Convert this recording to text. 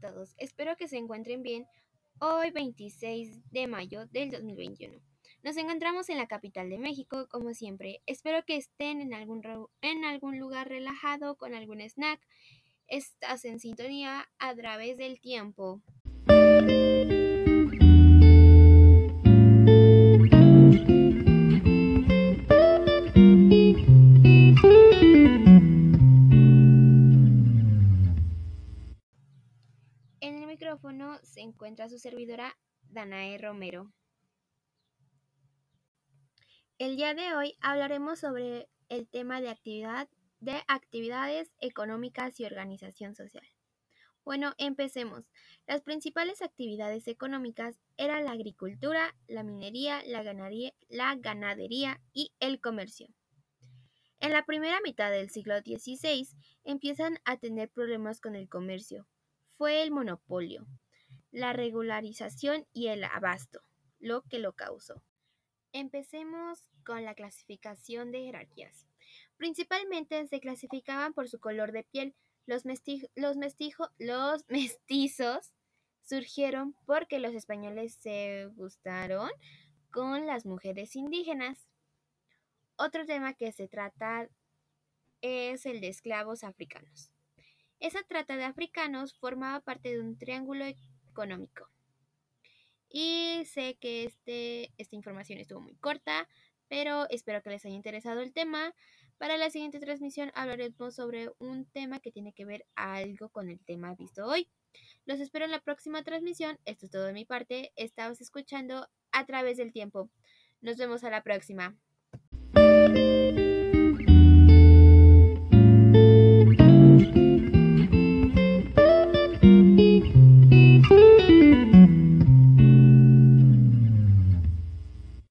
todos, espero que se encuentren bien hoy 26 de mayo del 2021. Nos encontramos en la capital de México, como siempre. Espero que estén en algún, en algún lugar relajado con algún snack. Estás en sintonía a través del tiempo. Micrófono se encuentra su servidora Danae Romero. El día de hoy hablaremos sobre el tema de actividad de actividades económicas y organización social. Bueno, empecemos. Las principales actividades económicas eran la agricultura, la minería, la ganadería, la ganadería y el comercio. En la primera mitad del siglo XVI empiezan a tener problemas con el comercio, fue el monopolio, la regularización y el abasto lo que lo causó. Empecemos con la clasificación de jerarquías. Principalmente se clasificaban por su color de piel. Los, los, los mestizos surgieron porque los españoles se gustaron con las mujeres indígenas. Otro tema que se trata es el de esclavos africanos. Esa trata de africanos formaba parte de un triángulo económico. Y sé que este, esta información estuvo muy corta, pero espero que les haya interesado el tema. Para la siguiente transmisión hablaremos sobre un tema que tiene que ver algo con el tema visto hoy. Los espero en la próxima transmisión. Esto es todo de mi parte. Estabas escuchando a través del tiempo. Nos vemos a la próxima.